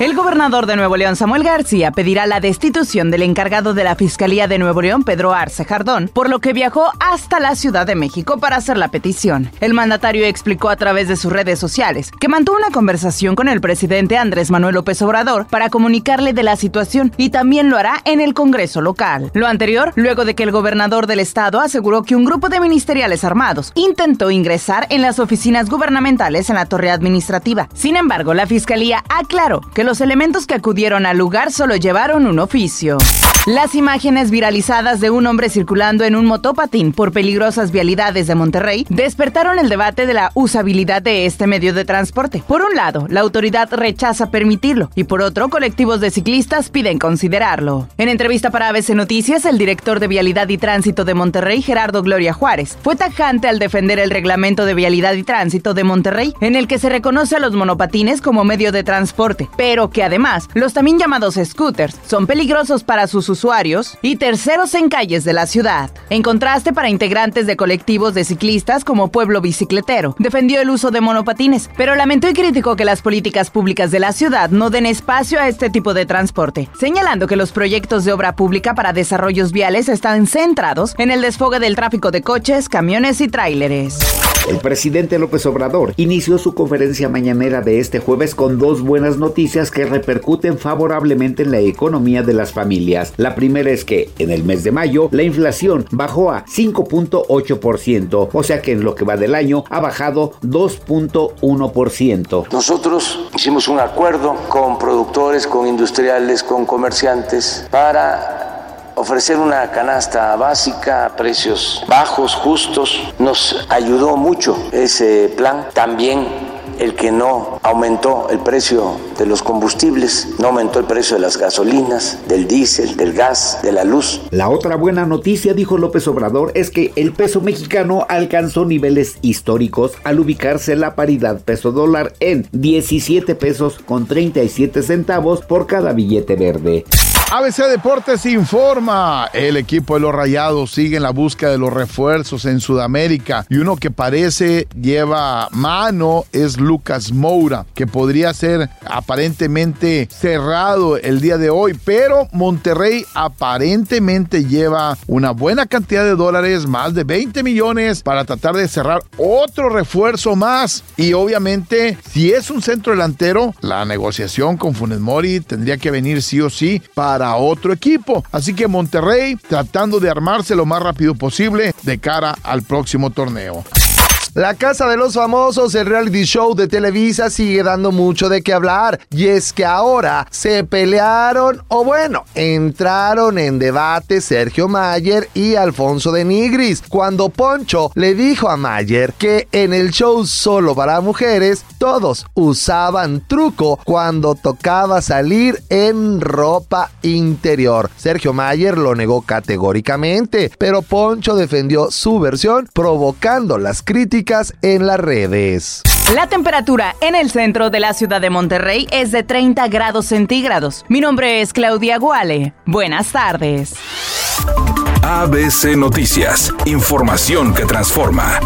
El gobernador de Nuevo León, Samuel García, pedirá la destitución del encargado de la Fiscalía de Nuevo León, Pedro Arce Jardón, por lo que viajó hasta la Ciudad de México para hacer la petición. El mandatario explicó a través de sus redes sociales que mantuvo una conversación con el presidente Andrés Manuel López Obrador para comunicarle de la situación y también lo hará en el Congreso local. Lo anterior, luego de que el gobernador del estado aseguró que un grupo de ministeriales armados intentó ingresar en las oficinas gubernamentales en la torre administrativa. Sin embargo, la Fiscalía aclaró que los elementos que acudieron al lugar solo llevaron un oficio. Las imágenes viralizadas de un hombre circulando en un motopatín por peligrosas vialidades de Monterrey despertaron el debate de la usabilidad de este medio de transporte. Por un lado, la autoridad rechaza permitirlo y por otro, colectivos de ciclistas piden considerarlo. En entrevista para ABC Noticias, el director de Vialidad y Tránsito de Monterrey, Gerardo Gloria Juárez, fue tajante al defender el reglamento de Vialidad y Tránsito de Monterrey, en el que se reconoce a los monopatines como medio de transporte, pero que además los también llamados scooters son peligrosos para sus usuarios y terceros en calles de la ciudad. En contraste, para integrantes de colectivos de ciclistas como Pueblo Bicicletero, defendió el uso de monopatines, pero lamentó y criticó que las políticas públicas de la ciudad no den espacio a este tipo de transporte, señalando que los proyectos de obra pública para desarrollos viales están centrados en el desfogue del tráfico de coches, camiones y tráileres. El presidente López Obrador inició su conferencia mañanera de este jueves con dos buenas noticias que repercuten favorablemente en la economía de las familias. La primera es que en el mes de mayo la inflación bajó a 5.8%, o sea que en lo que va del año ha bajado 2.1%. Nosotros hicimos un acuerdo con productores, con industriales, con comerciantes para ofrecer una canasta básica a precios bajos, justos. Nos ayudó mucho ese plan. También el que no aumentó el precio de los combustibles, no aumentó el precio de las gasolinas, del diésel, del gas, de la luz. La otra buena noticia, dijo López Obrador, es que el peso mexicano alcanzó niveles históricos al ubicarse la paridad peso dólar en 17 pesos con 37 centavos por cada billete verde. ABC Deportes informa. El equipo de los Rayados sigue en la búsqueda de los refuerzos en Sudamérica y uno que parece lleva mano es Lucas Moura, que podría ser aparentemente cerrado el día de hoy, pero Monterrey aparentemente lleva una buena cantidad de dólares, más de 20 millones, para tratar de cerrar otro refuerzo más. Y obviamente, si es un centro delantero, la negociación con Funes Mori tendría que venir sí o sí para a otro equipo. Así que Monterrey tratando de armarse lo más rápido posible de cara al próximo torneo. La Casa de los Famosos, el reality show de Televisa, sigue dando mucho de qué hablar. Y es que ahora se pelearon, o bueno, entraron en debate Sergio Mayer y Alfonso de Nigris, cuando Poncho le dijo a Mayer que en el show solo para mujeres, todos usaban truco cuando tocaba salir en ropa interior. Sergio Mayer lo negó categóricamente, pero Poncho defendió su versión, provocando las críticas en las redes. La temperatura en el centro de la ciudad de Monterrey es de 30 grados centígrados. Mi nombre es Claudia Guale. Buenas tardes. ABC Noticias, información que transforma.